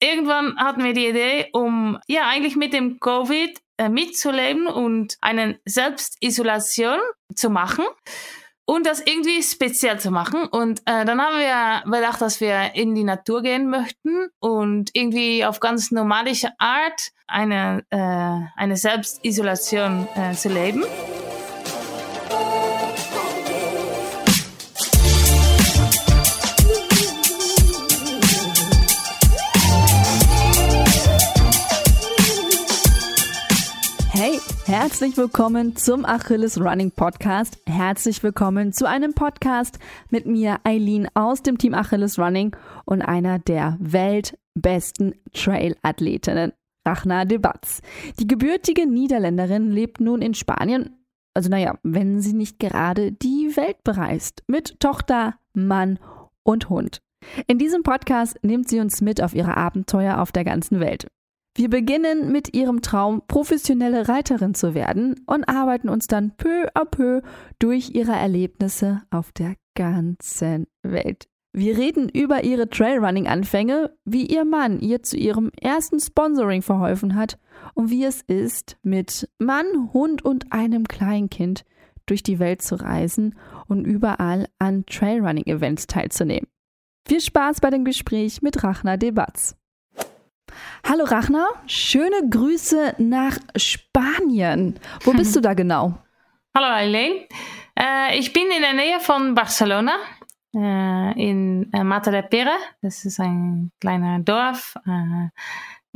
irgendwann hatten wir die Idee, um ja eigentlich mit dem Covid äh, mitzuleben und eine Selbstisolation zu machen und das irgendwie speziell zu machen. Und äh, dann haben wir gedacht, dass wir in die Natur gehen möchten und irgendwie auf ganz normalische Art eine, äh, eine Selbstisolation äh, zu leben. Herzlich willkommen zum Achilles Running Podcast. Herzlich willkommen zu einem Podcast mit mir, Eileen aus dem Team Achilles Running und einer der weltbesten Trail-Athletinnen, Rachna de Batz. Die gebürtige Niederländerin lebt nun in Spanien, also naja, wenn sie nicht gerade die Welt bereist, mit Tochter, Mann und Hund. In diesem Podcast nimmt sie uns mit auf ihre Abenteuer auf der ganzen Welt. Wir beginnen mit ihrem Traum, professionelle Reiterin zu werden und arbeiten uns dann peu à peu durch ihre Erlebnisse auf der ganzen Welt. Wir reden über ihre Trailrunning-Anfänge, wie ihr Mann ihr zu ihrem ersten Sponsoring verholfen hat und wie es ist, mit Mann, Hund und einem Kleinkind durch die Welt zu reisen und überall an Trailrunning-Events teilzunehmen. Viel Spaß bei dem Gespräch mit Rachna Debatz. Hallo Rachner, schöne Grüße nach Spanien. Wo bist du da genau? Hallo Eileen, äh, ich bin in der Nähe von Barcelona, äh, in äh, Mata de Pere. Das ist ein kleiner Dorf äh,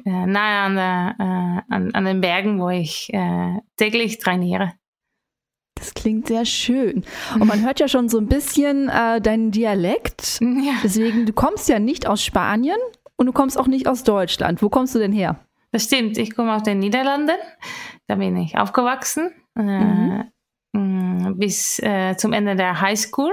äh, nahe an, der, äh, an, an, den Bergen, wo ich täglich trainiere. Das klingt sehr schön. Und man hört ja schon so ein bisschen deinen Dialekt. Ja. Deswegen, du kommst ja nicht aus Spanien, und du kommst auch nicht aus Deutschland. Wo kommst du denn her? Das stimmt. Ich komme aus den Niederlanden. Da bin ich aufgewachsen. Äh, mhm. Äh, bis äh, zum Ende der Highschool.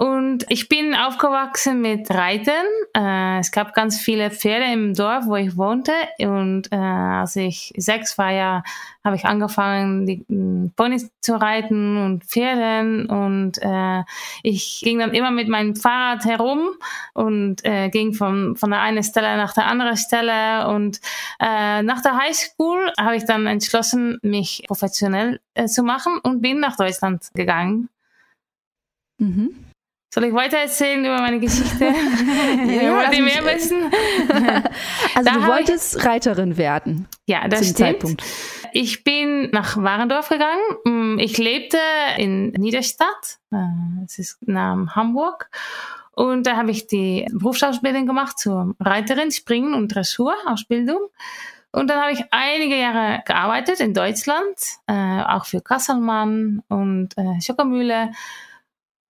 Und ich bin aufgewachsen mit Reiten. Äh, es gab ganz viele Pferde im Dorf, wo ich wohnte. Und äh, als ich sechs war, ja, habe ich angefangen, die äh, Ponys zu reiten und Pferden. Und äh, ich ging dann immer mit meinem Fahrrad herum und äh, ging von, von der einen Stelle nach der anderen Stelle. Und äh, nach der Highschool habe ich dann entschlossen, mich professionell äh, zu machen und bin nach Deutschland gegangen. Mhm. Soll ich weiter erzählen über meine Geschichte? ja, Wollt ihr mehr wissen? also da du wolltest ich, Reiterin werden. Ja, das stimmt. Zeitpunkt. Ich bin nach Warendorf gegangen. Mm, ich lebte in Niederstadt. Es ist nahe Hamburg. Und da habe ich die Berufsausbildung gemacht zur Reiterin, Springen und Dressurausbildung. Und dann habe ich einige Jahre gearbeitet in Deutschland, äh, auch für Kasselmann und äh, Schockermühle.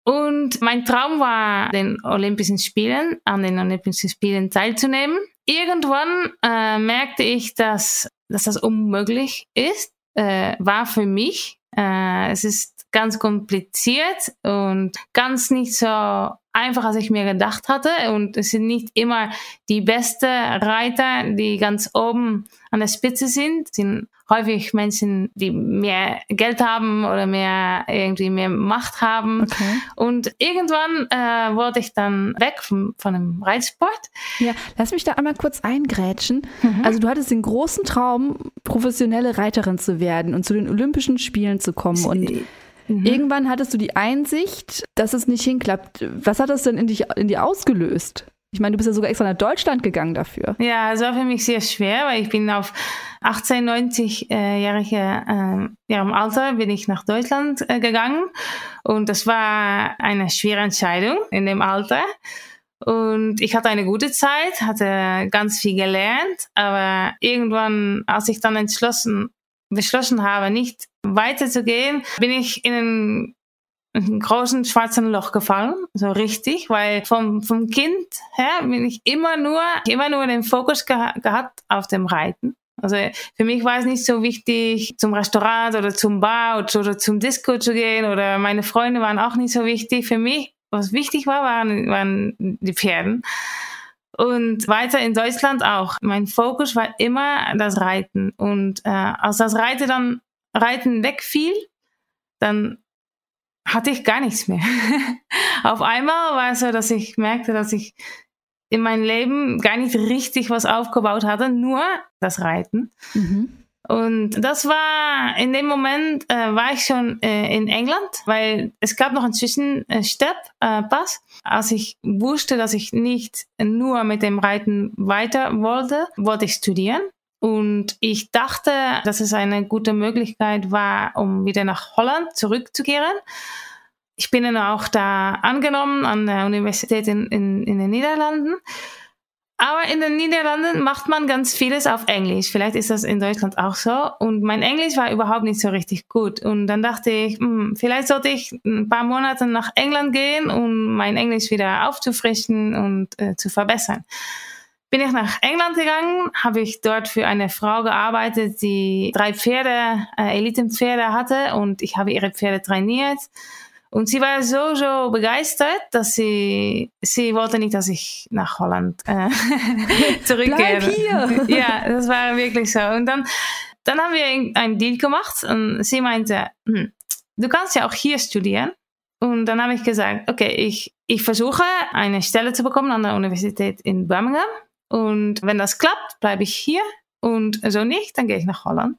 Und mein Traum war, den Olympischen Spielen, an den Olympischen Spielen teilzunehmen. Irgendwann äh, merkte ich, dass, dass das unmöglich ist, äh, war für mich. Äh, es ist ganz kompliziert und ganz nicht so einfach, als ich mir gedacht hatte. Und es sind nicht immer die besten Reiter, die ganz oben an der Spitze sind. Es sind häufig Menschen, die mehr Geld haben oder mehr irgendwie mehr Macht haben. Okay. Und irgendwann äh, wurde ich dann weg vom, von dem Reitsport. Ja, lass mich da einmal kurz eingrätschen. Mhm. Also du hattest den großen Traum, professionelle Reiterin zu werden und zu den Olympischen Spielen zu kommen. Und mhm. irgendwann hattest du die Einsicht, dass es nicht hinklappt. Was hat das denn in dich in dir ausgelöst? Ich meine, du bist ja sogar extra nach Deutschland gegangen dafür. Ja, es war für mich sehr schwer, weil ich bin auf 18, 90-jährige äh, ja, im Alter bin ich nach Deutschland äh, gegangen und das war eine schwere Entscheidung in dem Alter. Und ich hatte eine gute Zeit, hatte ganz viel gelernt, aber irgendwann, als ich dann entschlossen, beschlossen habe, nicht weiterzugehen, bin ich in einen großen schwarzen Loch gefallen, so richtig, weil vom, vom Kind her bin ich immer nur, immer nur den Fokus geha gehabt auf dem Reiten. Also für mich war es nicht so wichtig, zum Restaurant oder zum Bar oder zum Disco zu gehen oder meine Freunde waren auch nicht so wichtig. Für mich, was wichtig war, waren, waren die Pferden. Und weiter in Deutschland auch. Mein Fokus war immer das Reiten. Und äh, als das Reiten dann Reiten wegfiel, dann hatte ich gar nichts mehr. Auf einmal war es so, dass ich merkte, dass ich in meinem Leben gar nicht richtig was aufgebaut hatte, nur das Reiten. Mhm. Und das war in dem Moment äh, war ich schon äh, in England, weil es gab noch einen Zwischenstep, äh, Pass. Als ich wusste, dass ich nicht nur mit dem Reiten weiter wollte, wollte ich studieren. Und ich dachte, dass es eine gute Möglichkeit war, um wieder nach Holland zurückzukehren. Ich bin dann auch da angenommen an der Universität in, in, in den Niederlanden. Aber in den Niederlanden macht man ganz vieles auf Englisch. Vielleicht ist das in Deutschland auch so. Und mein Englisch war überhaupt nicht so richtig gut. Und dann dachte ich, hm, vielleicht sollte ich ein paar Monate nach England gehen, um mein Englisch wieder aufzufrischen und äh, zu verbessern. Bin ich nach England gegangen, habe ich dort für eine Frau gearbeitet, die drei Pferde, äh, Elitenpferde hatte und ich habe ihre Pferde trainiert. Und sie war so, so begeistert, dass sie, sie wollte nicht, dass ich nach Holland äh, zurückkehre. Bleib hier! ja, das war wirklich so. Und dann, dann haben wir einen Deal gemacht und sie meinte, hm, du kannst ja auch hier studieren. Und dann habe ich gesagt, okay, ich, ich versuche eine Stelle zu bekommen an der Universität in Birmingham. Und wenn das klappt, bleibe ich hier. Und so nicht, dann gehe ich nach Holland.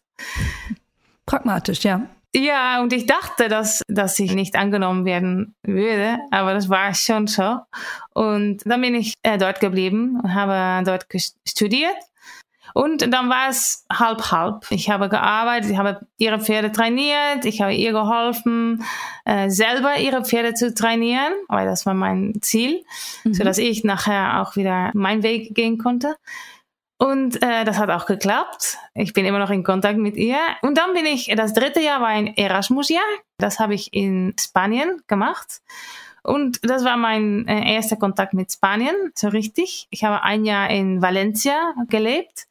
Pragmatisch, ja. Ja, und ich dachte, dass, dass ich nicht angenommen werden würde, aber das war schon so. Und dann bin ich äh, dort geblieben und habe dort studiert. Und dann war es halb halb. Ich habe gearbeitet, ich habe ihre Pferde trainiert, ich habe ihr geholfen, äh, selber ihre Pferde zu trainieren, weil das war mein Ziel, mhm. so dass ich nachher auch wieder meinen Weg gehen konnte. Und äh, das hat auch geklappt. Ich bin immer noch in Kontakt mit ihr. Und dann bin ich, das dritte Jahr war ein Erasmus-Jahr. Das habe ich in Spanien gemacht. Und das war mein äh, erster Kontakt mit Spanien, so richtig. Ich habe ein Jahr in Valencia gelebt.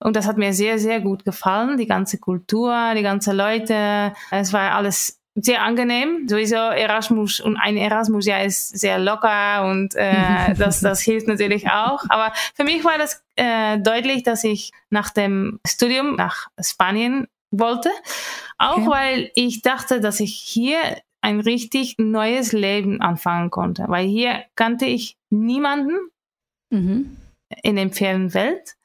Und das hat mir sehr, sehr gut gefallen. Die ganze Kultur, die ganzen Leute. Es war alles sehr angenehm. Sowieso Erasmus und ein Erasmus ja ist sehr locker und äh, das, das hilft natürlich auch. Aber für mich war das äh, deutlich, dass ich nach dem Studium nach Spanien wollte. Auch okay. weil ich dachte, dass ich hier ein richtig neues Leben anfangen konnte. Weil hier kannte ich niemanden mhm. in der Pferdenwelt.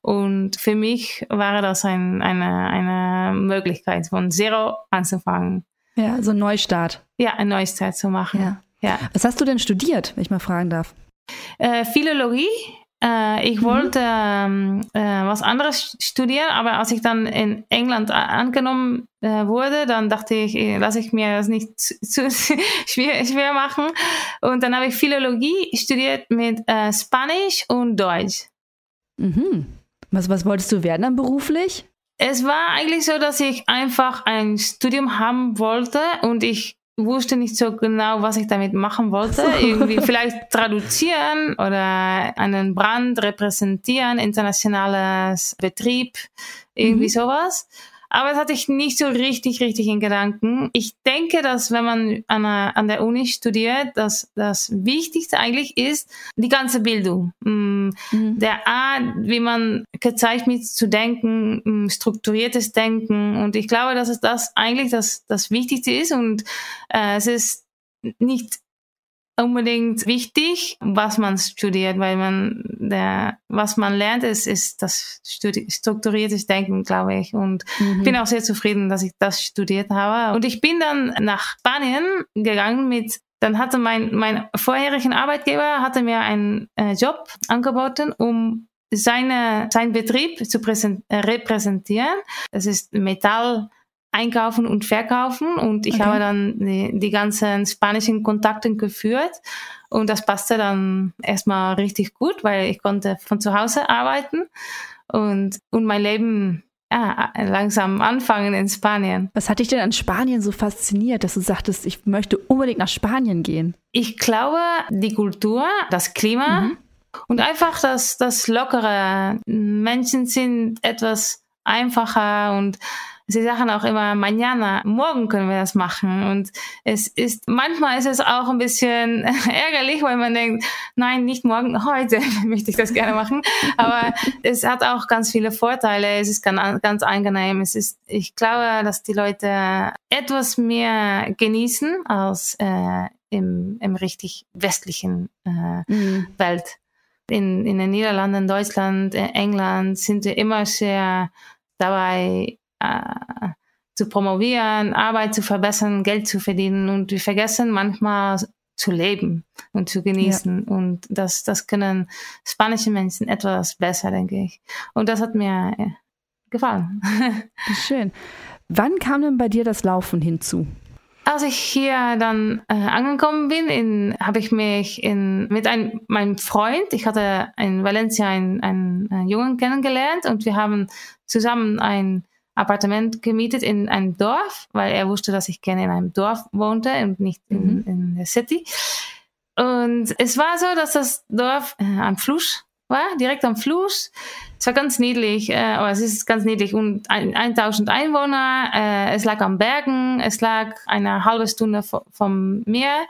Und für mich war das ein, eine, eine Möglichkeit, von Zero anzufangen. Ja, so ein Neustart. Ja, ein Neustart zu machen. Ja. ja. Was hast du denn studiert, wenn ich mal fragen darf? Äh, Philologie. Äh, ich mhm. wollte ähm, äh, was anderes studieren, aber als ich dann in England angenommen äh, wurde, dann dachte ich, äh, lasse ich mir das nicht zu, zu schwer, schwer, machen. Und dann habe ich Philologie studiert mit äh, Spanisch und Deutsch. Mhm. Was, was wolltest du werden dann beruflich? Es war eigentlich so, dass ich einfach ein Studium haben wollte und ich wusste nicht so genau, was ich damit machen wollte. Irgendwie vielleicht traduzieren oder einen Brand repräsentieren, internationales Betrieb, irgendwie mhm. sowas. Aber das hatte ich nicht so richtig, richtig in Gedanken. Ich denke, dass wenn man an der, an der Uni studiert, dass das Wichtigste eigentlich ist, die ganze Bildung. Mm, mhm. Der Art, wie man gezeichnet zu denken, mm, strukturiertes Denken. Und ich glaube, dass es das eigentlich das, das Wichtigste ist. Und äh, es ist nicht unbedingt wichtig, was man studiert, weil man der, was man lernt, ist, ist das strukturiertes Denken, glaube ich. Und mhm. bin auch sehr zufrieden, dass ich das studiert habe. Und ich bin dann nach Spanien gegangen mit dann hatte mein, mein vorherigen Arbeitgeber hatte mir einen äh, Job angeboten, um seine, sein Betrieb zu äh, repräsentieren. Das ist Metall, einkaufen und verkaufen und ich okay. habe dann die, die ganzen spanischen Kontakte geführt und das passte dann erstmal richtig gut, weil ich konnte von zu Hause arbeiten und, und mein Leben ja, langsam anfangen in Spanien. Was hat dich denn an Spanien so fasziniert, dass du sagtest, ich möchte unbedingt nach Spanien gehen? Ich glaube, die Kultur, das Klima mhm. und einfach das, das Lockere. Menschen sind etwas einfacher und sie sagen auch immer, mañana, morgen können wir das machen. Und es ist, manchmal ist es auch ein bisschen ärgerlich, weil man denkt, nein, nicht morgen, heute möchte ich das gerne machen. Aber es hat auch ganz viele Vorteile. Es ist ganz, ganz angenehm. Es ist, ich glaube, dass die Leute etwas mehr genießen als äh, im, im richtig westlichen äh, mhm. Welt. in, in den Niederlanden, Deutschland, äh, England sind wir immer sehr dabei, äh, zu promovieren, Arbeit zu verbessern, Geld zu verdienen und wir vergessen manchmal zu leben und zu genießen. Ja. Und das, das können spanische Menschen etwas besser, denke ich. Und das hat mir äh, gefallen. Schön. Wann kam denn bei dir das Laufen hinzu? Als ich hier dann äh, angekommen bin, habe ich mich in, mit ein, meinem Freund, ich hatte in Valencia einen, einen, einen Jungen kennengelernt und wir haben zusammen ein Appartement gemietet in einem Dorf, weil er wusste, dass ich gerne in einem Dorf wohnte und nicht in, mhm. in der City. Und es war so, dass das Dorf äh, am Fluss war, direkt am Fluss. Es war ganz niedlich, äh, aber es ist ganz niedlich und ein, 1000 Einwohner. Äh, es lag am Bergen, es lag eine halbe Stunde vom Meer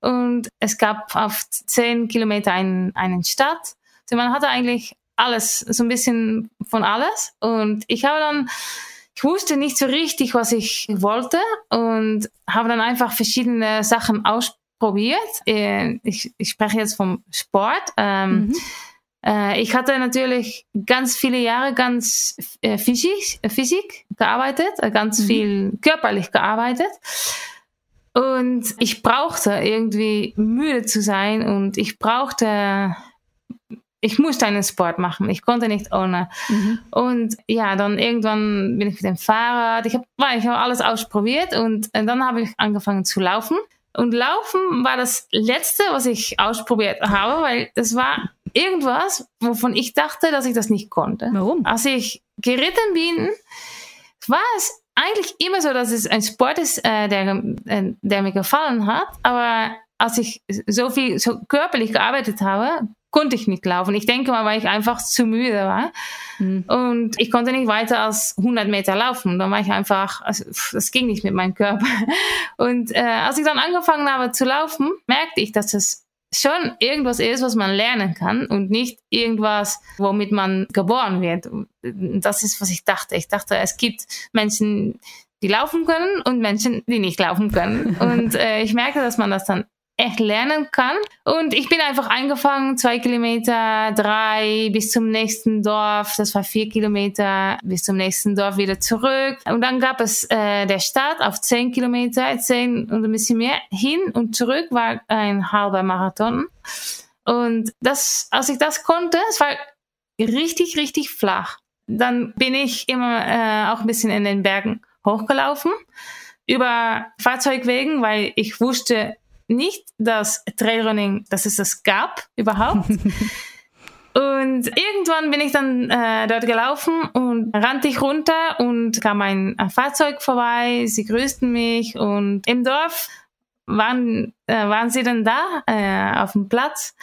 und es gab auf 10 Kilometer ein, einen Stadt. Also man hatte eigentlich alles, so ein bisschen von alles. Und ich habe dann, ich wusste nicht so richtig, was ich wollte und habe dann einfach verschiedene Sachen ausprobiert. Äh, ich, ich spreche jetzt vom Sport. Ähm, mhm. Äh, ich hatte natürlich ganz viele Jahre ganz äh, Physik, Physik gearbeitet, ganz mhm. viel körperlich gearbeitet. Und ich brauchte irgendwie müde zu sein und ich brauchte ich musste einen Sport machen. Ich konnte nicht ohne. Mhm. Und ja, dann irgendwann bin ich mit dem Fahrrad. Ich habe ich hab alles ausprobiert und, und dann habe ich angefangen zu laufen. Und Laufen war das Letzte, was ich ausprobiert habe, weil das war irgendwas, wovon ich dachte, dass ich das nicht konnte. Warum? Als ich geritten bin, war es eigentlich immer so, dass es ein Sport ist, äh, der, äh, der mir gefallen hat. Aber als ich so viel so körperlich gearbeitet habe, konnte ich nicht laufen. Ich denke mal, weil ich einfach zu müde war. Mhm. Und ich konnte nicht weiter als 100 Meter laufen. Dann war ich einfach, also, das ging nicht mit meinem Körper. Und äh, als ich dann angefangen habe zu laufen, merkte ich, dass es schon irgendwas ist, was man lernen kann und nicht irgendwas, womit man geboren wird. Das ist, was ich dachte. Ich dachte, es gibt Menschen, die laufen können und Menschen, die nicht laufen können. Und äh, ich merkte, dass man das dann echt lernen kann. Und ich bin einfach eingefangen, zwei Kilometer, drei bis zum nächsten Dorf. Das war vier Kilometer bis zum nächsten Dorf wieder zurück. Und dann gab es äh, der Start auf zehn Kilometer, zehn und ein bisschen mehr. Hin und zurück war ein halber Marathon. Und das, als ich das konnte, es war richtig, richtig flach. Dann bin ich immer äh, auch ein bisschen in den Bergen hochgelaufen über Fahrzeugwegen, weil ich wusste, nicht das Trailrunning, dass es das gab überhaupt. Und irgendwann bin ich dann äh, dort gelaufen und rannte ich runter und kam ein, ein Fahrzeug vorbei. Sie grüßten mich und im Dorf waren, äh, waren sie dann da äh, auf dem Platz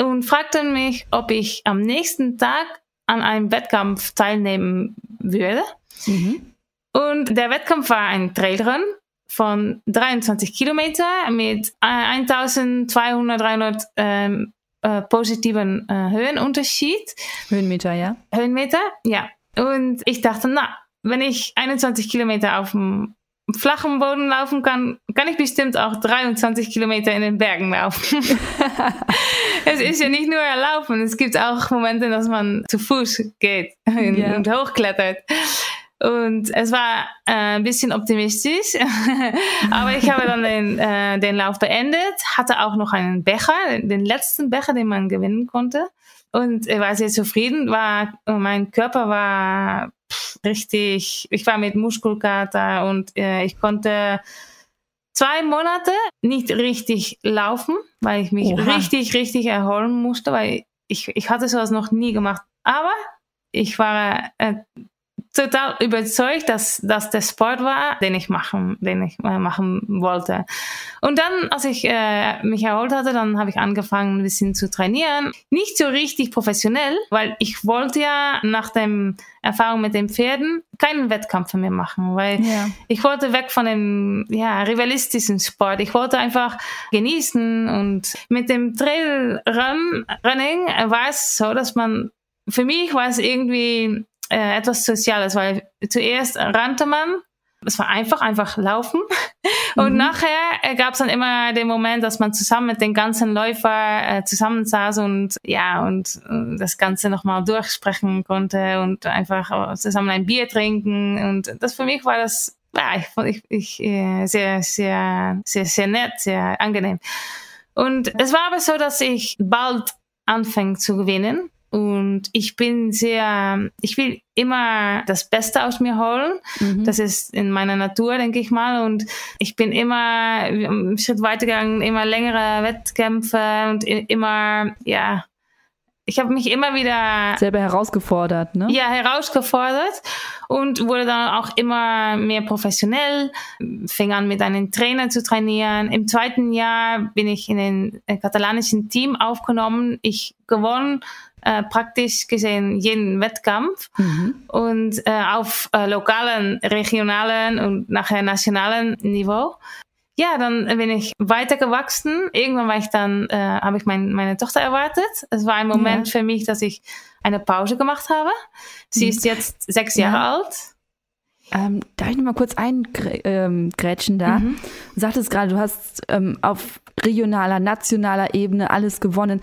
und fragten mich, ob ich am nächsten Tag an einem Wettkampf teilnehmen würde. Mhm. Und der Wettkampf war ein Trailrun von 23 Kilometer mit 1200, 300 ähm, äh, positiven äh, Höhenunterschied. Höhenmeter, ja. Höhenmeter, ja. Und ich dachte, na, wenn ich 21 Kilometer auf dem flachen Boden laufen kann, kann ich bestimmt auch 23 Kilometer in den Bergen laufen. es ist ja nicht nur Laufen, es gibt auch Momente, dass man zu Fuß geht und, yeah. und hochklettert. Und es war äh, ein bisschen optimistisch, aber ich habe dann den, äh, den Lauf beendet, hatte auch noch einen Becher, den letzten Becher, den man gewinnen konnte. Und ich war sehr zufrieden, war, mein Körper war richtig, ich war mit Muskelkater und äh, ich konnte zwei Monate nicht richtig laufen, weil ich mich Oha. richtig, richtig erholen musste, weil ich, ich hatte sowas noch nie gemacht. Aber ich war äh, total überzeugt, dass das der Sport war, den ich machen, den ich äh, machen wollte. Und dann, als ich äh, mich erholt hatte, dann habe ich angefangen, ein bisschen zu trainieren. Nicht so richtig professionell, weil ich wollte ja nach dem Erfahrung mit den Pferden keinen Wettkampf mehr machen, weil ja. ich wollte weg von dem ja, rivalistischen Sport. Ich wollte einfach genießen und mit dem Trailrunning war es so, dass man für mich war es irgendwie äh, etwas Soziales, weil zuerst rannte man es war einfach, einfach laufen. Und mhm. nachher gab es dann immer den Moment, dass man zusammen mit den ganzen Läufer äh, zusammensaß und ja, und äh, das Ganze nochmal durchsprechen konnte und einfach zusammen ein Bier trinken. Und das für mich war das, ja, ich, ich, ich äh, sehr, sehr, sehr, sehr nett, sehr angenehm. Und es war aber so, dass ich bald anfing zu gewinnen. Und ich bin sehr, ich will immer das Beste aus mir holen. Mhm. Das ist in meiner Natur, denke ich mal. Und ich bin immer einen Schritt weitergegangen, immer längere Wettkämpfe und immer, ja, ich habe mich immer wieder selber herausgefordert, ne? Ja, herausgefordert und wurde dann auch immer mehr professionell, fing an mit einem Trainer zu trainieren. Im zweiten Jahr bin ich in den äh, katalanischen Team aufgenommen. Ich gewonnen äh, praktisch gesehen jeden Wettkampf mhm. und äh, auf äh, lokalen, regionalen und nachher nationalen Niveau. Ja, dann bin ich weitergewachsen. Irgendwann war ich dann, äh, habe ich mein, meine Tochter erwartet. Es war ein Moment ja. für mich, dass ich eine Pause gemacht habe. Sie mhm. ist jetzt sechs Jahre ja. alt. Ähm, darf ich noch mal kurz eingrätschen da? Mhm. Du sagtest gerade, du hast ähm, auf regionaler, nationaler Ebene alles gewonnen.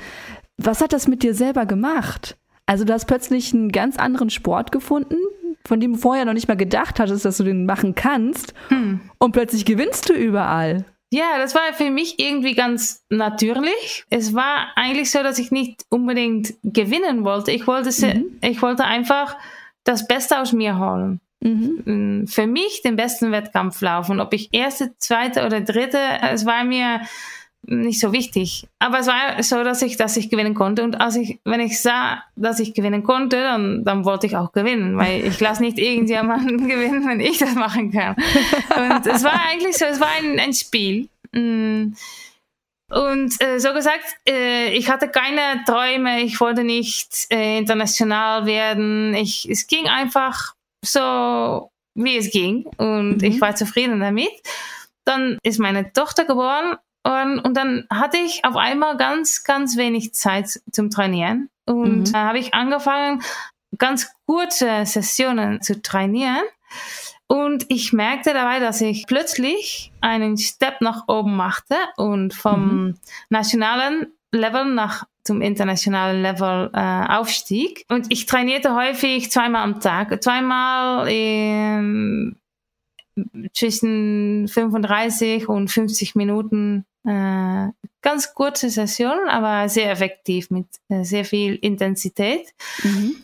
Was hat das mit dir selber gemacht? Also du hast plötzlich einen ganz anderen Sport gefunden, von dem du vorher noch nicht mal gedacht hattest, dass du den machen kannst. Hm. Und plötzlich gewinnst du überall. Ja, das war für mich irgendwie ganz natürlich. Es war eigentlich so, dass ich nicht unbedingt gewinnen wollte. Ich wollte, mhm. ich wollte einfach das Beste aus mir holen. Mhm. Für mich den besten Wettkampf laufen. Ob ich erste, zweite oder dritte, es war mir nicht so wichtig. Aber es war so, dass ich, dass ich gewinnen konnte. Und als ich, wenn ich sah, dass ich gewinnen konnte, dann, dann wollte ich auch gewinnen, weil ich lasse nicht irgendjemanden gewinnen, wenn ich das machen kann. Und es war eigentlich so, es war ein, ein Spiel. Mm. Und äh, so gesagt, äh, ich hatte keine Träume, ich wollte nicht äh, international werden. Ich, es ging einfach so, wie es ging. Und mhm. ich war zufrieden damit. Dann ist meine Tochter geboren und, und dann hatte ich auf einmal ganz, ganz wenig Zeit zum Trainieren. Und mhm. da habe ich angefangen, ganz kurze Sessionen zu trainieren. Und ich merkte dabei, dass ich plötzlich einen Step nach oben machte und vom mhm. nationalen Level nach zum internationalen Level äh, aufstieg. Und ich trainierte häufig zweimal am Tag, zweimal in, zwischen 35 und 50 Minuten äh, ganz kurze Session, aber sehr effektiv mit äh, sehr viel Intensität. Mhm.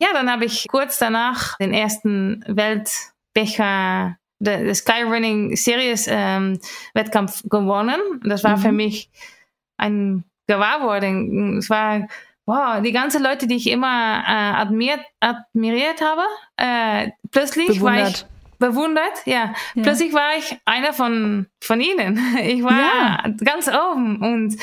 Ja, dann habe ich kurz danach den ersten Weltbecher der Skyrunning Series ähm, Wettkampf gewonnen. Das war mhm. für mich ein Gewahrworden. Es war wow, die ganzen Leute, die ich immer äh, admiriert, admiriert habe, äh, plötzlich Bewundert. war ich bewundert, ja. ja. Plötzlich war ich einer von, von ihnen. Ich war ja. ganz oben und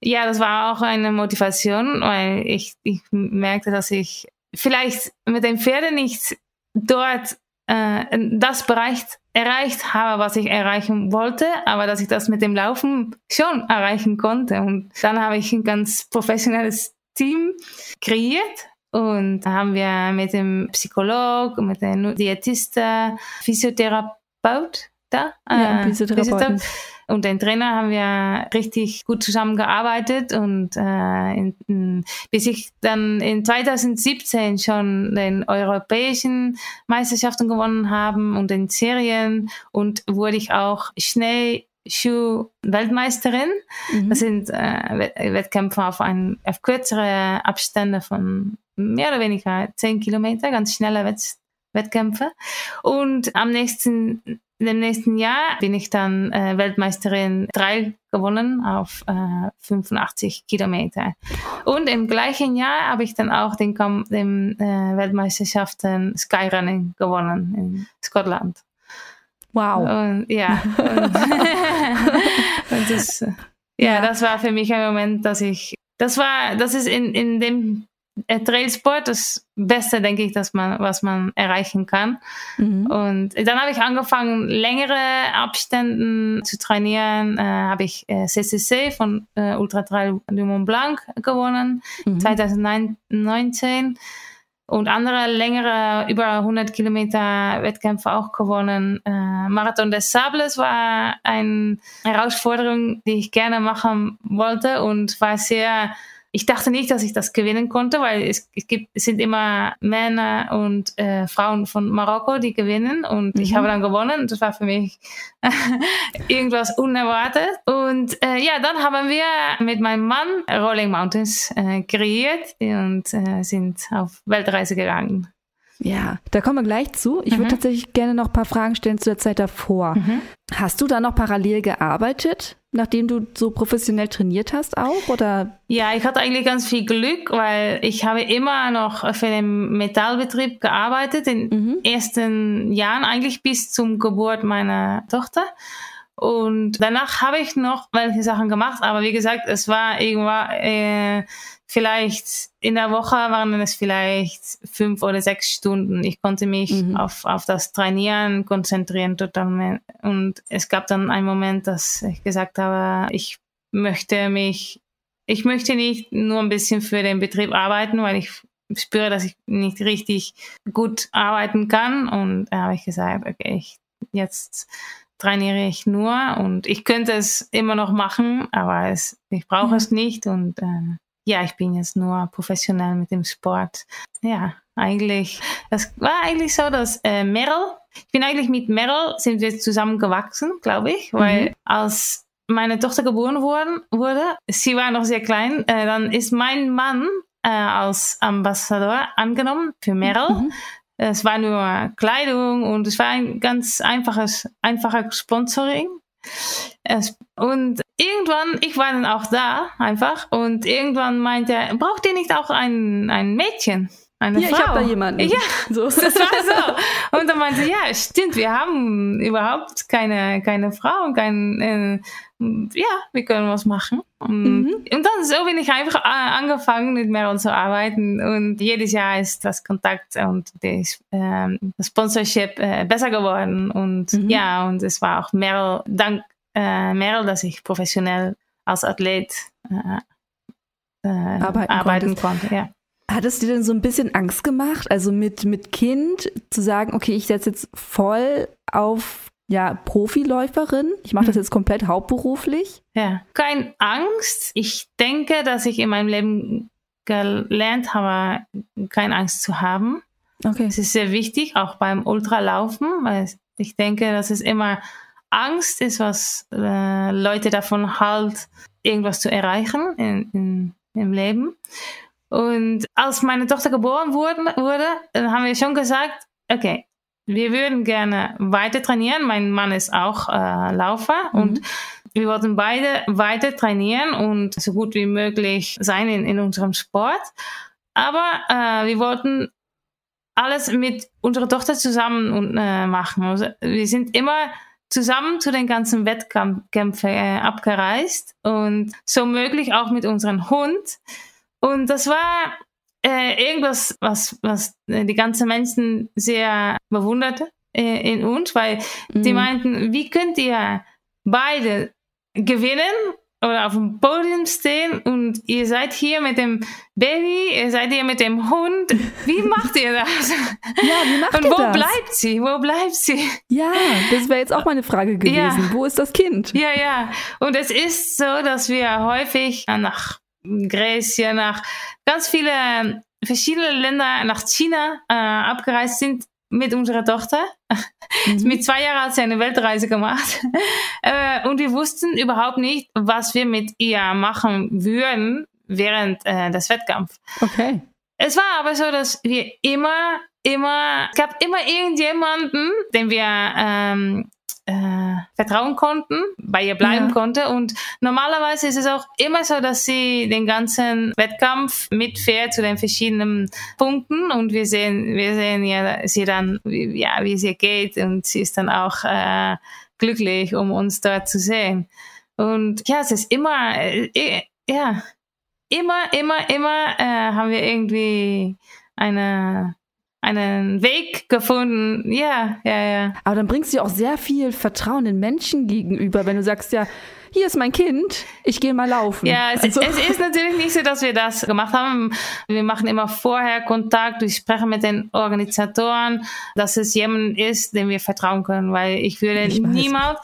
ja, das war auch eine Motivation, weil ich, ich merkte, dass ich vielleicht mit den Pferden nicht dort äh, das Bereich erreicht habe, was ich erreichen wollte, aber dass ich das mit dem Laufen schon erreichen konnte. Und dann habe ich ein ganz professionelles Team kreiert und da haben wir mit dem Psycholog, mit dem Diätisten, Physiotherapeut da, ja, äh, Physiotherapeut. Und den Trainer haben wir richtig gut zusammengearbeitet und äh, in, bis ich dann in 2017 schon den europäischen Meisterschaften gewonnen haben und den Serien und wurde ich auch schnell Schuh-Weltmeisterin. Mhm. Das sind äh, Wettkämpfe auf, ein, auf kürzere Abstände von mehr oder weniger zehn Kilometer, ganz schnelle Wett Wettkämpfe. Und am nächsten, im nächsten Jahr bin ich dann äh, Weltmeisterin drei gewonnen auf äh, 85 Kilometer. Und im gleichen Jahr habe ich dann auch den, den äh, Weltmeisterschaften Skyrunning gewonnen in Schottland. Wow. Und, ja. Und, und das, ja, ja, das war für mich ein Moment, dass ich, das war, das ist in, in dem äh, Trailsport das Beste, denke ich, dass man, was man erreichen kann. Mhm. Und dann habe ich angefangen, längere Abständen zu trainieren. Äh, habe ich äh, CCC von äh, Ultra Trail du Mont Blanc gewonnen, mhm. 2019. und andere längere, über 100 Kilometer Wettkämpfe auch gewonnen. Äh, Marathon des Sables war eine Herausforderung, die ich gerne machen wollte und war sehr ich dachte nicht, dass ich das gewinnen konnte, weil es, es gibt, es sind immer Männer und äh, Frauen von Marokko, die gewinnen und mhm. ich habe dann gewonnen. Das war für mich irgendwas unerwartet. Und äh, ja, dann haben wir mit meinem Mann Rolling Mountains äh, kreiert und äh, sind auf Weltreise gegangen. Ja, da kommen wir gleich zu. Ich mhm. würde tatsächlich gerne noch ein paar Fragen stellen zu der Zeit davor. Mhm. Hast du da noch parallel gearbeitet, nachdem du so professionell trainiert hast auch? Oder? Ja, ich hatte eigentlich ganz viel Glück, weil ich habe immer noch für den Metallbetrieb gearbeitet, in den mhm. ersten Jahren eigentlich bis zum Geburt meiner Tochter. Und danach habe ich noch welche Sachen gemacht, aber wie gesagt, es war irgendwann äh, vielleicht in der Woche waren es vielleicht fünf oder sechs Stunden. Ich konnte mich mhm. auf, auf das Trainieren konzentrieren total. Und es gab dann einen Moment, dass ich gesagt habe, ich möchte mich, ich möchte nicht nur ein bisschen für den Betrieb arbeiten, weil ich spüre, dass ich nicht richtig gut arbeiten kann. Und da habe ich gesagt, okay, ich, jetzt trainiere ich nur und ich könnte es immer noch machen, aber es, ich brauche es nicht und äh, ja, ich bin jetzt nur professionell mit dem Sport. Ja, eigentlich, das war eigentlich so, dass äh, Meryl, ich bin eigentlich mit Meryl, sind wir zusammen gewachsen, glaube ich, weil mhm. als meine Tochter geboren worden, wurde, sie war noch sehr klein, äh, dann ist mein Mann äh, als Ambassador angenommen für Meryl. Mhm. Es war nur Kleidung und es war ein ganz einfaches, einfacher Sponsoring. Und irgendwann, ich war dann auch da einfach und irgendwann meinte er, braucht ihr nicht auch ein, ein Mädchen? Eine ja, Frau. ich habe da jemanden. Ja, so. das war so. Und dann meinte er, ja, stimmt, wir haben überhaupt keine, keine Frau und kein, äh, ja, wir können was machen. Und, mhm. und dann so bin ich einfach angefangen mit Meryl zu arbeiten und jedes Jahr ist das Kontakt und das, das Sponsorship äh, besser geworden und mhm. ja, und es war auch Meryl, dank äh, Meryl, dass ich professionell als Athlet äh, äh, arbeiten, arbeiten konnte. Ja. Hat es dir denn so ein bisschen Angst gemacht, also mit, mit Kind zu sagen, okay, ich setze jetzt voll auf ja, Profiläuferin. Ich mache das mhm. jetzt komplett hauptberuflich. Ja, keine Angst. Ich denke, dass ich in meinem Leben gelernt habe, keine Angst zu haben. Okay. Es ist sehr wichtig, auch beim Ultralaufen, weil ich denke, dass es immer Angst ist, was äh, Leute davon halt, irgendwas zu erreichen in, in, im Leben. Und als meine Tochter geboren wurde, wurde, dann haben wir schon gesagt, okay, wir würden gerne weiter trainieren. Mein Mann ist auch äh, Laufer mhm. und wir wollten beide weiter trainieren und so gut wie möglich sein in, in unserem Sport. Aber äh, wir wollten alles mit unserer Tochter zusammen äh, machen. Also wir sind immer zusammen zu den ganzen Wettkämpfen äh, abgereist und so möglich auch mit unserem Hund. Und das war äh, irgendwas, was, was die ganzen Menschen sehr bewunderte äh, in uns, weil mhm. die meinten, wie könnt ihr beide gewinnen oder auf dem Podium stehen und ihr seid hier mit dem Baby, ihr seid hier mit dem Hund. Wie macht ihr das? Ja, wie macht und ihr wo das? bleibt sie? Wo bleibt sie? Ja, das wäre jetzt auch meine Frage gewesen. Ja. Wo ist das Kind? Ja, ja. Und es ist so, dass wir häufig nach Gräschen, nach ganz viele verschiedene Länder, nach China äh, abgereist sind mit unserer Tochter. Mhm. Mit zwei Jahren hat sie eine Weltreise gemacht. äh, und wir wussten überhaupt nicht, was wir mit ihr machen würden während äh, des Wettkampfs. Okay. Es war aber so, dass wir immer, immer, es gab immer irgendjemanden, den wir ähm, äh, vertrauen konnten, bei ihr bleiben ja. konnte. Und normalerweise ist es auch immer so, dass sie den ganzen Wettkampf mitfährt zu den verschiedenen Punkten und wir sehen, wir sehen ja sie dann, ja, wie sie geht und sie ist dann auch äh, glücklich, um uns dort zu sehen. Und ja, es ist immer, äh, ja, immer, immer, immer äh, haben wir irgendwie eine einen Weg gefunden. Ja, ja, ja. Aber dann bringst du auch sehr viel Vertrauen den Menschen gegenüber, wenn du sagst, ja, hier ist mein Kind, ich gehe mal laufen. Ja, es, also. es, ist natürlich nicht so, dass wir das gemacht haben. Wir machen immer vorher Kontakt, wir sprechen mit den Organisatoren, dass es jemand ist, dem wir vertrauen können, weil ich würde ich niemals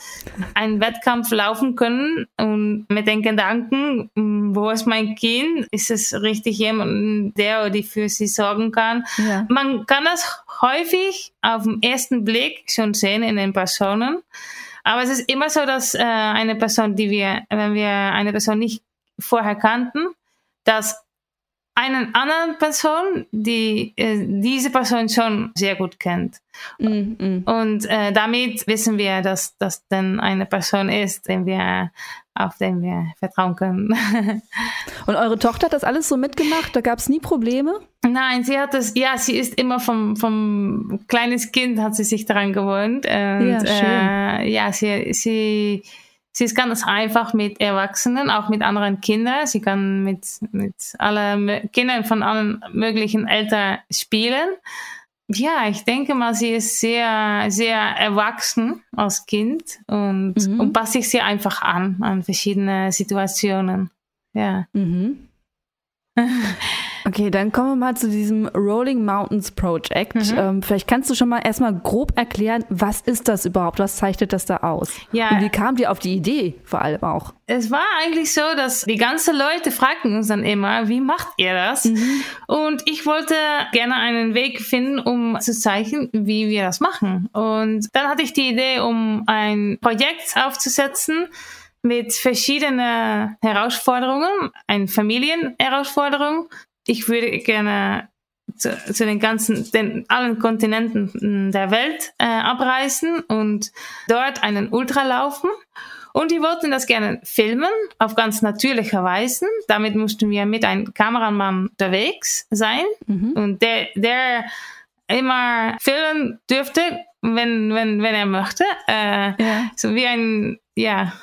einen Wettkampf laufen können und mit den Gedanken, wo ist mein Kind? Ist es richtig jemand, der oder die für sie sorgen kann? Ja. Man kann das häufig auf den ersten Blick schon sehen in den Personen. Aber es ist immer so, dass äh, eine Person, die wir, wenn wir eine Person nicht vorher kannten, dass eine andere Person, die äh, diese Person schon sehr gut kennt. Mm, mm. Und äh, damit wissen wir, dass das dann eine Person ist, den wir, auf den wir vertrauen können. Und eure Tochter hat das alles so mitgemacht? Da gab es nie Probleme? Nein, sie hat das, ja, sie ist immer vom, vom kleines Kind hat sie sich daran gewohnt. Und, ja, schön. Äh, ja, sie, sie, sie ist ganz einfach mit Erwachsenen, auch mit anderen Kindern. Sie kann mit, mit allen Kindern von allen möglichen Eltern spielen. Ja, ich denke mal, sie ist sehr, sehr erwachsen als Kind und, mhm. und passt sich sehr einfach an, an verschiedene Situationen. Ja. Mhm. Okay, dann kommen wir mal zu diesem Rolling Mountains Project. Mhm. Ähm, vielleicht kannst du schon mal erstmal grob erklären, was ist das überhaupt? Was zeichnet das da aus? Ja. Und wie kam dir auf die Idee vor allem auch? Es war eigentlich so, dass die ganzen Leute fragten uns dann immer, wie macht ihr das? Mhm. Und ich wollte gerne einen Weg finden, um zu zeichnen, wie wir das machen. Und dann hatte ich die Idee, um ein Projekt aufzusetzen, mit verschiedenen Herausforderungen, eine Familienherausforderung. Ich würde gerne zu, zu den ganzen, den allen Kontinenten der Welt äh, abreisen und dort einen Ultra laufen. Und die wollten das gerne filmen, auf ganz natürliche Weise. Damit mussten wir mit einem Kameramann unterwegs sein mhm. und der, der immer filmen dürfte, wenn, wenn, wenn er möchte. Äh, ja. So wie ein, ja,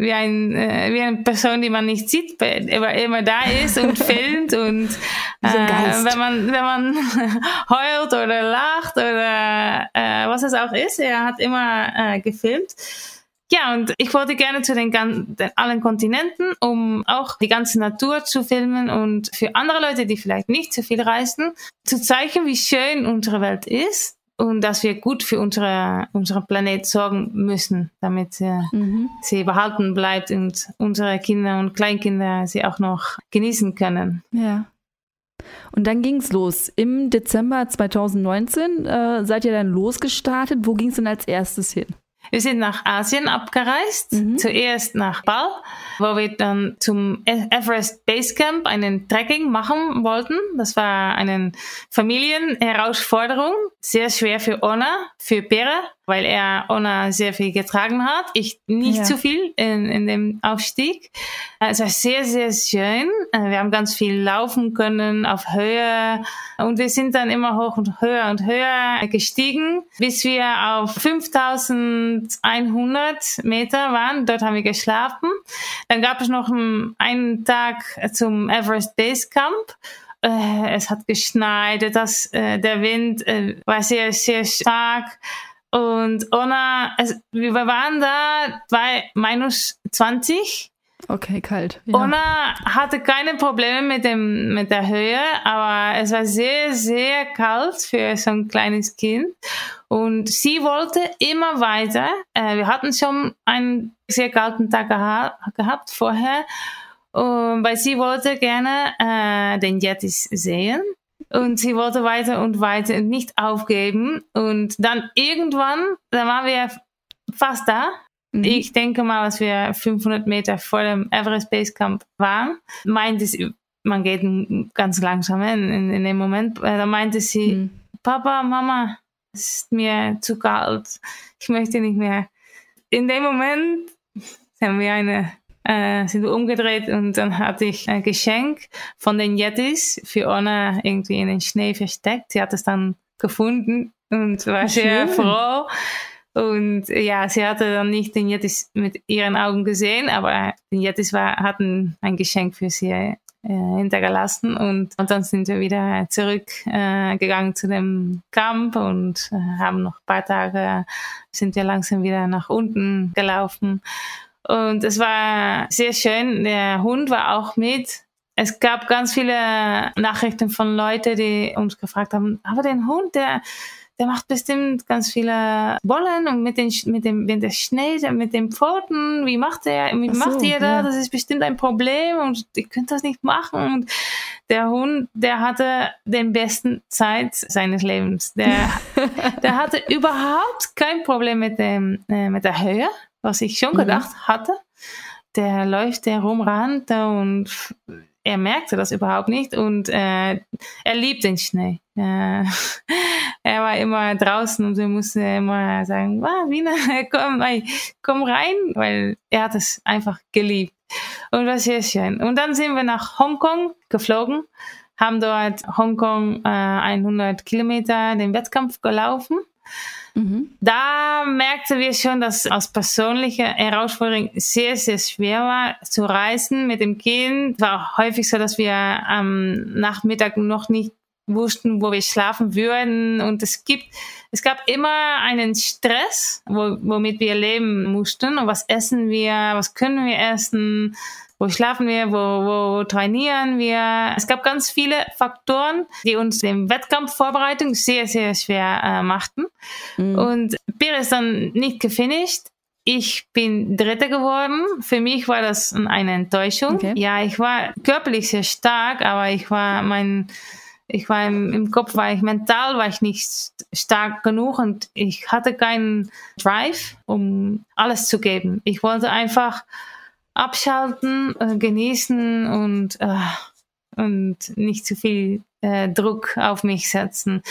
wie, ein, äh, wie eine Person, die man nicht sieht, aber immer da ist und filmt und äh, wenn man wenn man heult oder lacht oder äh, was es auch ist, er hat immer äh, gefilmt. Ja, und ich wollte gerne zu den, den allen Kontinenten, um auch die ganze Natur zu filmen und für andere Leute, die vielleicht nicht so viel reisen, zu zeigen, wie schön unsere Welt ist und dass wir gut für unsere, unseren Planet sorgen müssen, damit äh, mhm. sie behalten bleibt und unsere Kinder und Kleinkinder sie auch noch genießen können. Ja. Und dann ging es los. Im Dezember 2019 äh, seid ihr dann losgestartet. Wo ging es denn als erstes hin? Wir sind nach Asien abgereist, mhm. zuerst nach Bal, wo wir dann zum e- Everest Base Camp einen Trekking machen wollten. Das war eine Familienherausforderung, sehr schwer für Ona, für Pere, weil er Ona sehr viel getragen hat. Ich nicht ja. zu viel in, in dem Aufstieg. Es war sehr, sehr schön. Wir haben ganz viel laufen können auf Höhe und wir sind dann immer hoch und höher und höher gestiegen, bis wir auf 5100 Meter waren. Dort haben wir geschlafen. Dann gab es noch einen Tag zum Everest Base Camp äh, es hat geschneit, das, äh, der Wind äh, war sehr, sehr stark. Und Ona, es, wir waren da bei minus 20. Okay, kalt. Ja. Ona hatte keine Probleme mit, dem, mit der Höhe, aber es war sehr, sehr kalt für so ein kleines Kind. Und sie wollte immer weiter. Äh, wir hatten schon einen sehr kalten Tag geha gehabt vorher. Weil sie wollte gerne äh, den Yetis sehen. Und sie wollte weiter und weiter und nicht aufgeben. Und dann irgendwann, da waren wir fast da. Mhm. Ich denke mal, als wir 500 Meter vor dem Everest Base Camp waren, meinte sie, man geht ganz langsam in, in, dem Moment, äh, da meinte sie, mhm. Papa, Mama, es ist mir zu kalt, ich möchte nicht mehr. In dem Moment haben wir eine äh, sind wir umgedreht und dann hatte ich ein Geschenk von den Yetis für Anna irgendwie in den Schnee versteckt. Sie hat es dann gefunden und war sehr froh. Und ja, sie hatte dann nicht den Yetis mit ihren Augen gesehen, aber den Yetis war, hatten ein Geschenk für sie äh, hintergelassen und, und dann sind wir wieder zurückgegangen äh, zu dem Camp und äh, haben noch ein paar Tage, sind wir langsam wieder nach unten gelaufen Und es war sehr schön. Der Hund war auch mit. Es gab ganz viele Nachrichten von Leuten, die uns gefragt haben, aber den Hund, der, der macht bestimmt ganz viele Bollen und mit, den, mit dem, wenn der Schnee, mit den Pfoten, wie macht er, wie so, macht ihr das? Ja. Das ist bestimmt ein Problem und ihr könnt das nicht machen. Und der Hund, der hatte den besten Zeit seines Lebens. Der, der hatte überhaupt kein Problem mit dem, äh, mit der Höhe, was ich schon mhm. gedacht mhm. hatte. Der läuft, der rumrannte und er merkte das überhaupt nicht und äh, er liebt den Schnee. Äh, er war immer draußen und wir mussten immer sagen, ah, Wiener, komm, komm rein, weil er hat es einfach geliebt. Und war sehr schön. Und dann sind wir nach Hongkong geflogen, haben dort Hongkong äh, 100 Kilometer den Wettkampf gelaufen. Mhm. Da merkten wir schon, dass als persönliche Herausforderung sehr, sehr schwer war zu reisen mit dem Kind. War häufig so, dass wir am Nachmittag noch nicht wussten, wo wir schlafen würden. Und es gibt, es gab immer einen Stress, wo, womit wir leben mussten. Und was essen wir? Was können wir essen? Wo schlafen wir? Wo, wo trainieren wir? Es gab ganz viele Faktoren, die uns den Wettkampfvorbereitung sehr, sehr schwer äh, machten. Mhm. Und Bier ist dann nicht gefinisht. Ich bin Dritte geworden. Für mich war das eine Enttäuschung. Okay. Ja, ich war körperlich sehr stark, aber ich war mein ich war im, im Kopf, war ich mental, war ich nicht stark genug und ich hatte keinen Drive, um alles zu geben. Ich wollte einfach abschalten, äh, genießen und, äh, und nicht zu viel äh, Druck auf mich setzen.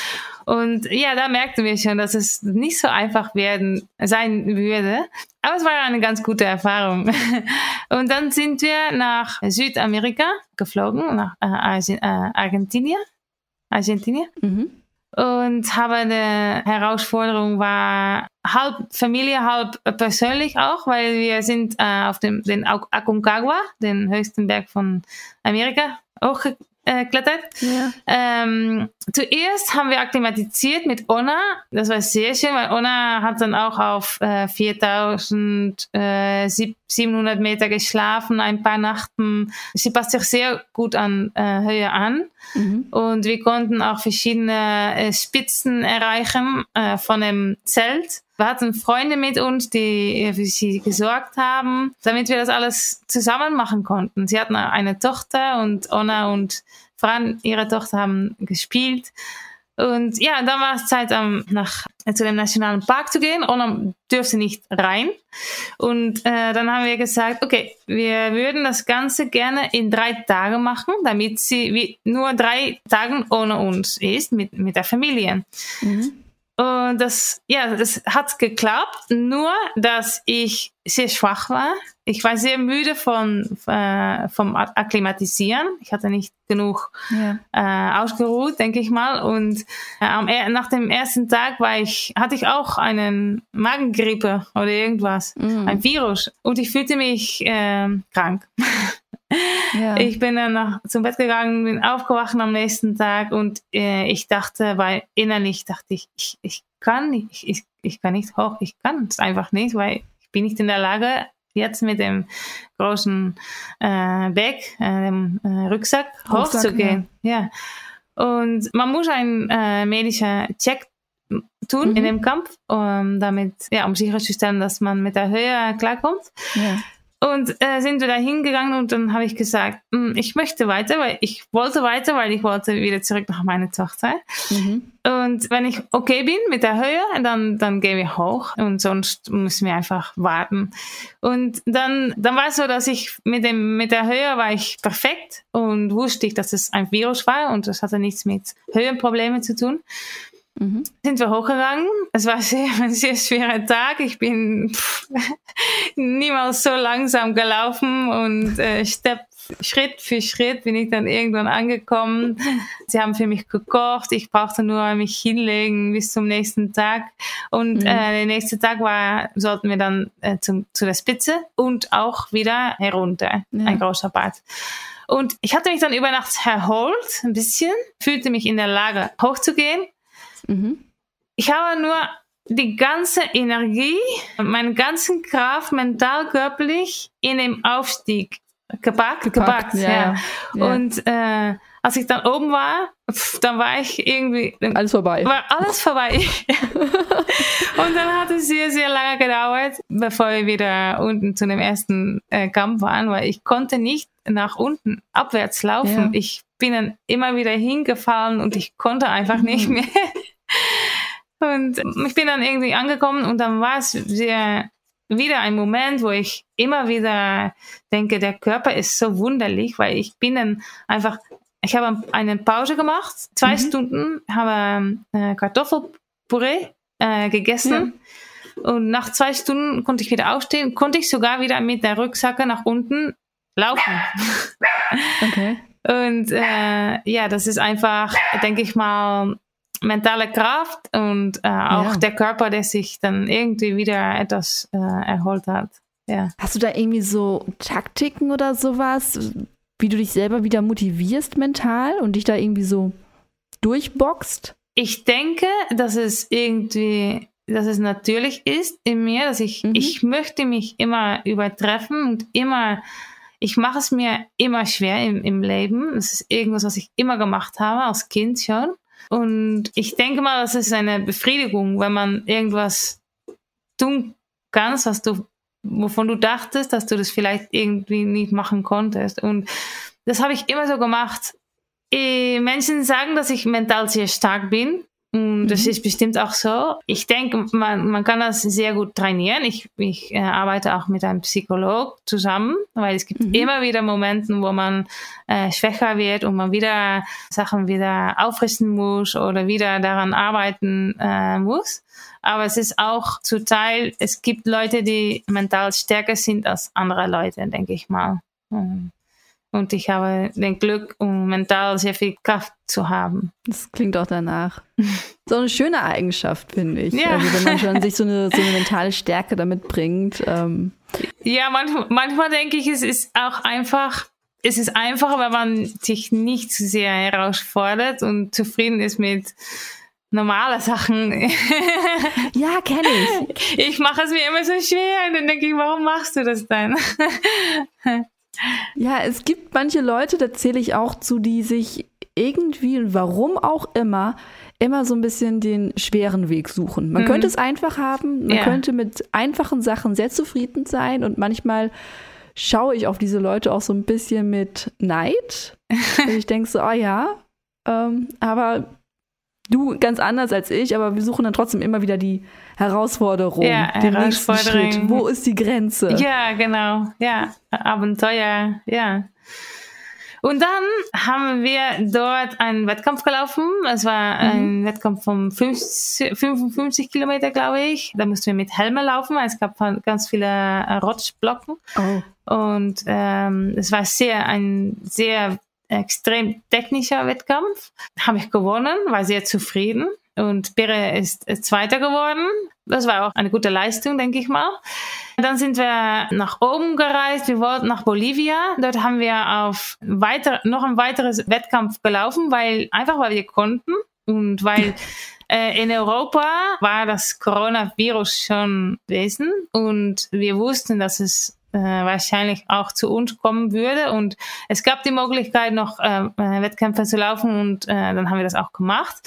Und ja, da merkten wir schon, dass es nicht so einfach werden sein würde. Aber es war eine ganz gute Erfahrung. Und dann sind wir nach Südamerika geflogen, nach äh, äh Argentinien. Argentinien. Mhm. Und habe eine Herausforderung war halb Familie, halb persönlich auch, weil wir sind äh, auf dem den Aconcagua, den höchsten Berg von Amerika, auch äh, klettert. Ja. Ähm, zuerst haben wir akklimatisiert mit Ona. Das war sehr schön, weil Ona hat dann auch auf äh, 4700 Meter geschlafen, ein paar Nachten. Sie passt sich sehr gut an äh, Höhe an. Mhm. Und wir konnten auch verschiedene äh, Spitzen erreichen äh, von dem Zelt. Wir hatten Freunde mit uns, die für sie gesorgt haben, damit wir das alles zusammen machen konnten. Sie hatten eine Tochter und Anna und Fran, ihre Tochter, haben gespielt. Und ja, dann war es Zeit, um, nach, zu dem Nationalen Park zu gehen. Anna dürfte nicht rein. Und äh, dann haben wir gesagt, okay, wir würden das Ganze gerne in drei Tagen machen, damit sie nur drei Tage ohne uns ist, mit, mit der Familie. Mhm. Und das, ja, das hat geklappt, nur dass ich sehr schwach war. Ich war sehr müde von, äh, vom Akklimatisieren. Ich hatte nicht genug ja. äh, ausgeruht, denke ich mal. Und äh, am, nach dem ersten Tag war ich, hatte ich auch einen Magengrippe oder irgendwas, mm. ein Virus. Und ich fühlte mich äh, krank. Ja. Ich bin dann nach, zum Bett gegangen, bin aufgewacht am nächsten Tag und äh, ich dachte, weil innerlich dachte ich, ich, ich kann nicht, ich, ich kann nicht hoch, ich kann es einfach nicht, weil ich bin nicht in der Lage, jetzt mit dem großen äh, Bag, äh, dem äh, Rucksack, Rucksack hochzugehen. Ja. ja. Und man muss einen äh, medischer Check tun mhm. in dem Kampf, um damit, ja, um sicherzustellen, dass man mit der Höhe klarkommt. Ja. Und äh, sind wir da hingegangen und dann habe ich gesagt, hm, ich möchte weiter, weil ich wollte weiter, weil ich wollte wieder zurück nach meiner Tochter. Mhm. Und wenn ich okay bin mit der Höhe, dann, dann gehen wir hoch und sonst müssen wir einfach warten. Und dann, dann war es so, dass ich mit dem, mit der Höhe war ich perfekt und wusste ich, dass es ein Virus war und das hatte nichts mit Höhenproblemen zu tun. Mhm. Sind wir hochgegangen. Es war sehr, ein sehr schwerer Tag. Ich bin pff, niemals so langsam gelaufen und äh, Step, Schritt für Schritt bin ich dann irgendwann angekommen. Sie haben für mich gekocht. Ich brauchte nur mich hinlegen bis zum nächsten Tag. Und mhm. äh, der nächste Tag war, sollten wir dann äh, zum, zu der Spitze und auch wieder herunter. Ja. Ein großer Bad. Und ich hatte mich dann über Nacht erholt, ein bisschen, fühlte mich in der Lage, hochzugehen. Mhm. Ich habe nur die ganze Energie, meine ganze Kraft, mental, körperlich in dem Aufstieg gepackt, gepackt, gepackt ja. ja. Und äh, als ich dann oben war, pf, dann war ich irgendwie alles vorbei. War alles vorbei. und dann hat es sehr, sehr lange gedauert, bevor wir wieder unten zu dem ersten äh, Kampf waren, weil ich konnte nicht nach unten abwärts laufen. Ja. Ich bin dann immer wieder hingefallen und ich konnte einfach mhm. nicht mehr. Und ich bin dann irgendwie angekommen und dann war es sehr wieder ein Moment, wo ich immer wieder denke, der Körper ist so wunderlich, weil ich bin dann einfach ich habe eine Pause gemacht, zwei mhm. Stunden, habe äh, Kartoffelpüree äh, gegessen. Ja. Und nach zwei Stunden konnte ich wieder aufstehen, konnte ich sogar wieder mit der Rucksacke nach unten laufen. Okay. Und äh, ja, das ist einfach, denke ich mal, mentale Kraft und äh, auch ja. der Körper, der sich dann irgendwie wieder etwas äh, erholt hat. Ja. Hast du da irgendwie so Taktiken oder sowas, wie du dich selber wieder motivierst mental und dich da irgendwie so durchboxt? Ich denke, dass es irgendwie, dass es natürlich ist in mir, dass ich, mhm. ich möchte mich immer übertreffen und immer, ich mache es mir immer schwer im, im Leben. Es ist irgendwas, was ich immer gemacht habe, als Kind schon. Und ich denke mal, das ist eine Befriedigung, wenn man irgendwas tun kannst, was du wovon du dachtest, dass du das vielleicht irgendwie nicht machen konntest. Und das habe ich immer so gemacht. Äh, Menschen sagen, dass ich mental sehr stark bin. Und das mhm. ist bestimmt auch so. Ich denke, man, man kann das sehr gut trainieren. Ich, ich äh, arbeite auch mit einem Psycholog zusammen, weil es gibt mhm. immer wieder Momente, wo man äh, schwächer wird und man wieder Sachen wieder aufrichten muss oder wieder daran arbeiten äh, muss. Aber es ist auch zu Teil, es gibt Leute, die mental stärker sind als andere Leute, denke ich mal. Mhm. Und ich habe den Glück, um mental sehr viel Kraft zu haben. Das klingt auch danach. So eine schöne Eigenschaft, finde ich. Ja. Also wenn man schon sich so eine, so eine mentale Stärke damit bringt. Ähm. Ja, manchmal, manchmal denke ich, es ist auch einfach, es ist einfacher, wenn man sich nicht zu sehr herausfordert und zufrieden ist mit normale Sachen. ja, kenne ich. Ich mache es mir immer so schwer und dann denke ich, warum machst du das dann? Ja, es gibt manche Leute, da zähle ich auch zu, die sich irgendwie, warum auch immer, immer so ein bisschen den schweren Weg suchen. Man mhm. könnte es einfach haben, man ja. könnte mit einfachen Sachen sehr zufrieden sein und manchmal schaue ich auf diese Leute auch so ein bisschen mit Neid. und ich denke so, oh ja, ähm, aber du ganz anders als ich, aber wir suchen dann trotzdem immer wieder die Herausforderung, ja, den nächsten Schritt. Wo ist die Grenze? Ja, genau. Ja, Abenteuer, ja. Und dann haben wir dort einen Wettkampf gelaufen. Es war mhm. ein Wettkampf von 50, 55 Kilometer, glaube ich. Da mussten wir mit Helme laufen. Es gab ganz viele äh, Rutschblocken. Oh. Und ähm, es war sehr ein sehr extrem technischer Wettkampf. Habe ich gewonnen, war sehr zufrieden. Und Bere ist Zweiter geworden. Das war auch eine gute Leistung, denke ich mal. Dann sind wir nach oben gereist. Wir wollten nach Bolivia. Dort haben wir auf weiter, noch ein weiteres Wettkampf gelaufen, weil einfach weil wir konnten und weil äh, in Europa war das Coronavirus schon gewesen und wir wussten, dass es äh, wahrscheinlich auch zu uns kommen würde. Und es gab die Möglichkeit, noch äh, äh, Wettkämpfe zu laufen und äh, dann haben wir das auch gemacht.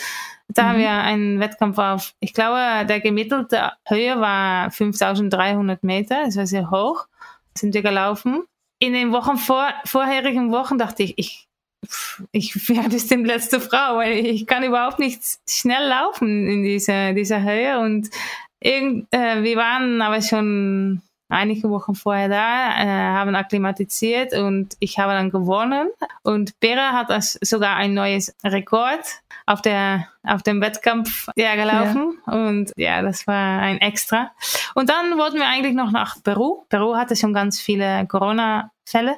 Da mhm. haben wir einen Wettkampf auf, ich glaube, der gemittelte Höhe war 5300 Meter, das war sehr hoch, sind wir gelaufen. In den Wochen vor, vorherigen Wochen dachte ich, ich, ich werde bestimmt letzte Frau, weil ich kann überhaupt nicht schnell laufen in dieser, dieser Höhe und irgend, äh, wir waren aber schon einige Wochen vorher da, äh, haben akklimatisiert und ich habe dann gewonnen. Und Bera hat das sogar ein neues Rekord auf der auf dem Wettkampf ja, gelaufen ja. und ja, das war ein Extra. Und dann wollten wir eigentlich noch nach Peru. Peru hatte schon ganz viele Corona-Fälle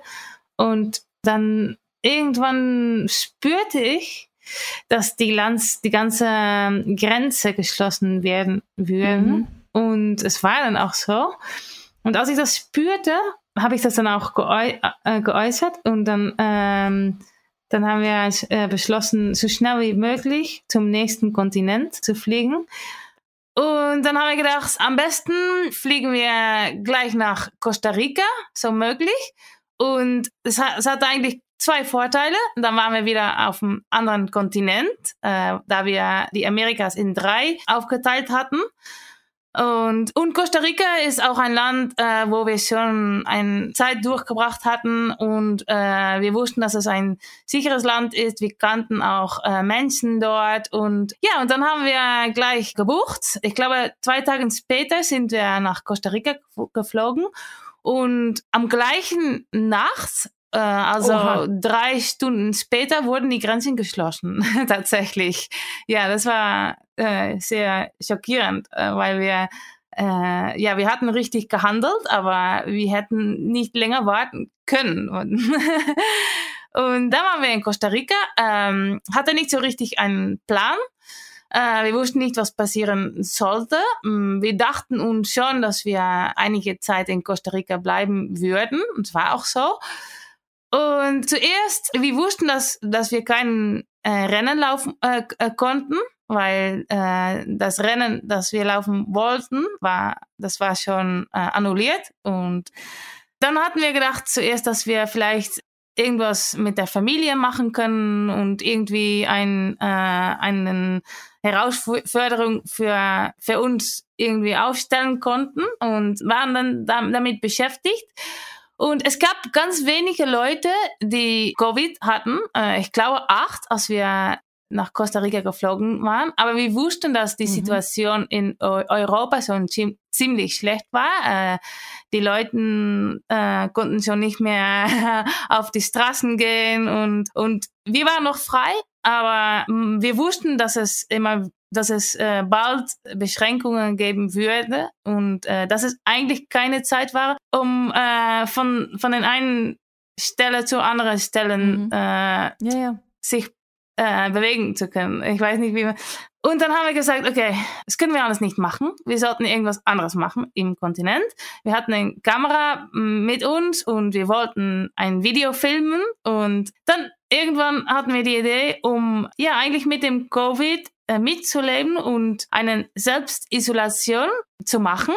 und dann irgendwann spürte ich, dass die, Lanz, die ganze Grenze geschlossen werden würden. Mhm. Und es war dann auch so. Und als ich das spürte, habe ich das dann auch geäu äh, geäußert und dann, ähm, dann haben wir äh, beschlossen, so schnell wie möglich zum nächsten Kontinent zu fliegen. Und dann haben wir gedacht, am besten fliegen wir gleich nach Costa Rica, so möglich. Und es, hat, es hatte eigentlich zwei Vorteile. Dann waren wir wieder auf einem anderen Kontinent, äh, da wir die Amerikas in drei aufgeteilt hatten. Und, und Costa Rica ist auch ein Land, äh, wo wir schon eine Zeit durchgebracht hatten und äh, wir wussten, dass es ein sicheres Land ist. Wir kannten auch äh, Menschen dort und ja, und dann haben wir gleich gebucht. Ich glaube, zwei Tage später sind wir nach Costa Rica geflogen und am gleichen Nacht äh, also Oha. drei Stunden später wurden die Grenzen geschlossen, tatsächlich. Ja, das war äh, sehr schockierend, äh, weil wir äh, ja, wir hatten richtig gehandelt, aber wir hätten nicht länger warten können. Und, und dann waren wir in Costa Rica, ähm, hatte nicht so richtig einen Plan. Äh, wir wussten nicht, was passieren sollte. Mm, wir dachten uns schon, dass wir einige Zeit in Costa Rica bleiben würden. Und es war auch so. Und zuerst, wir wussten, dass, dass wir kein äh, Rennen laufen äh, äh, konnten, weil äh, das Rennen, das wir laufen wollten, war, das war schon äh, annulliert. Und dann hatten wir gedacht zuerst, dass wir vielleicht irgendwas mit der Familie machen können und irgendwie ein, äh, einen Herausforderung für, für uns irgendwie aufstellen konnten und waren dann damit beschäftigt. Und es gab ganz wenige Leute, die Covid hatten. Äh, ich glaube acht, als wir nach Costa Rica geflogen waren. Aber wir wussten, dass die mhm. Situation in Europa schon ziemlich schlecht war. Äh, die Leute äh, konnten schon nicht mehr auf die Straßen gehen und, und wir waren noch frei, aber mm, wir wussten, dass es immer dass es äh, bald Beschränkungen geben würde und äh, dass es eigentlich keine Zeit war, um äh, von, von den einen Stelle zu anderen Stellen mhm. äh, ja, ja. sich äh, bewegen zu können. Ich weiß nicht, wie man. Und dann haben wir gesagt, okay, das können wir alles nicht machen. Wir sollten irgendwas anderes machen im Kontinent. Wir hatten eine Kamera mit uns und wir wollten ein Video filmen. Und dann irgendwann hatten wir die Idee, um ja eigentlich mit dem Covid äh, mitzuleben und eine Selbstisolation zu machen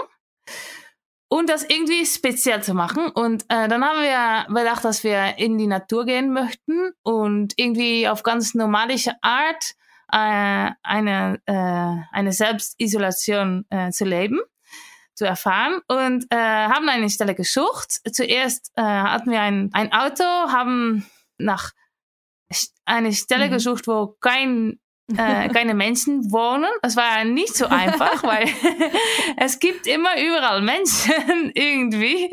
und das irgendwie speziell zu machen. Und äh, dann haben wir gedacht, dass wir in die Natur gehen möchten und irgendwie auf ganz normalische Art äh, eine, äh, eine Selbstisolation äh, zu leben zu erfahren und äh, haben eine Stelle gesucht. Zuerst äh, hatten wir ein, ein Auto, haben nach eine Stelle mhm. gesucht, wo kein äh, keine Menschen wohnen. Das war nicht so einfach, weil es gibt immer überall Menschen irgendwie.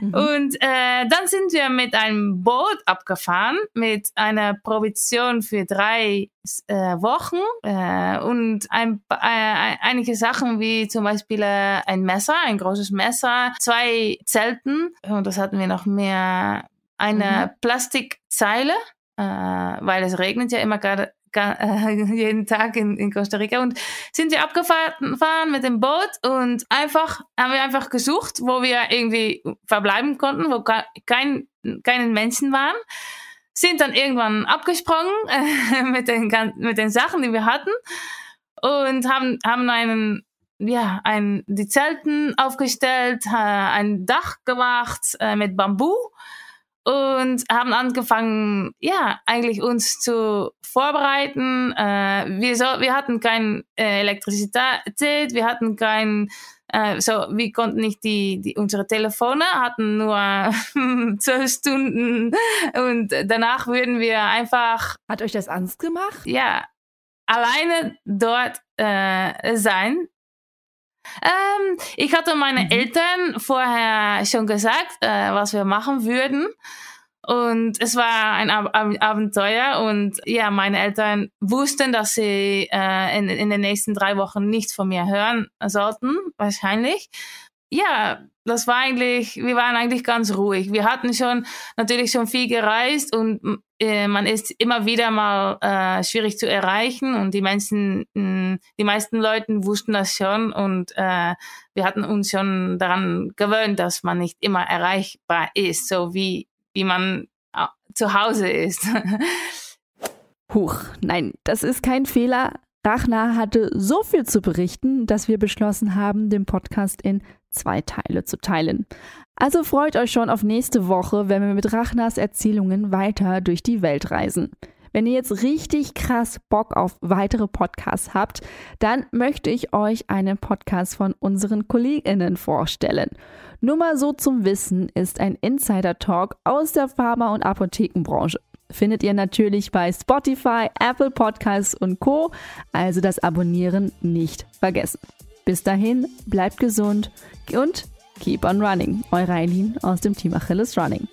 mhm. Und äh, dann sind wir mit einem Boot abgefahren mit einer Provision für drei äh, Wochen äh, und ein, äh, einige Sachen wie zum Beispiel äh, ein Messer, ein großes Messer, zwei Zelten und das hatten wir noch mehr, eine mhm. Plastikzeile äh, weil es regnet ja immer gerade äh, jeden Tag in, in Costa Rica. Und sind wir abgefahren mit dem Boot und einfach haben wir einfach gesucht, wo wir irgendwie verbleiben konnten, wo kein keine Menschen waren, sind dann irgendwann abgesprungen äh, mit den mit den Sachen, die wir hatten. Und haben haben einen ja, ein, die Zelten aufgestellt, äh, ein Dach gemacht äh, mit Bambu und haben angefangen, ja, eigentlich uns zu vorbereiten. Äh, wir, so, wir hatten keine äh, Elektrizität, wir hatten kein, äh, so, wir konnten nicht die, die unsere Telefone hatten nur zwölf Stunden und danach würden wir einfach. Hat euch das Angst gemacht? Ja, alleine dort äh, sein ähm, ich hatte meine mhm. Eltern vorher schon gesagt, äh, was wir machen würden. Und es war ein Ab Ab Abenteuer und ja, meine Eltern wussten, dass sie äh, in, in den nächsten drei Wochen nichts von mir hören sollten, wahrscheinlich ja, das war eigentlich, wir waren eigentlich ganz ruhig. Wir hatten schon natürlich schon viel gereist und äh, man ist immer wieder mal äh, schwierig zu erreichen und die Menschen, mh, die meisten Leute wussten das schon und äh, wir hatten uns schon daran gewöhnt, dass man nicht immer erreichbar ist, so wie, wie man zu Hause ist. Huch, nein, das ist kein Fehler Rachna hatte so viel zu berichten, dass wir beschlossen haben, den Podcast in zwei Teile zu teilen. Also freut euch schon auf nächste Woche, wenn wir mit Rachnas Erzählungen weiter durch die Welt reisen. Wenn ihr jetzt richtig krass Bock auf weitere Podcasts habt, dann möchte ich euch einen Podcast von unseren KollegInnen vorstellen. Nur mal so zum Wissen ist ein Insider-Talk aus der Pharma- und Apothekenbranche. Findet ihr natürlich bei Spotify, Apple Podcasts und Co. Also das Abonnieren nicht vergessen. Bis dahin, bleibt gesund und keep on running. Eure Eileen aus dem Team Achilles Running.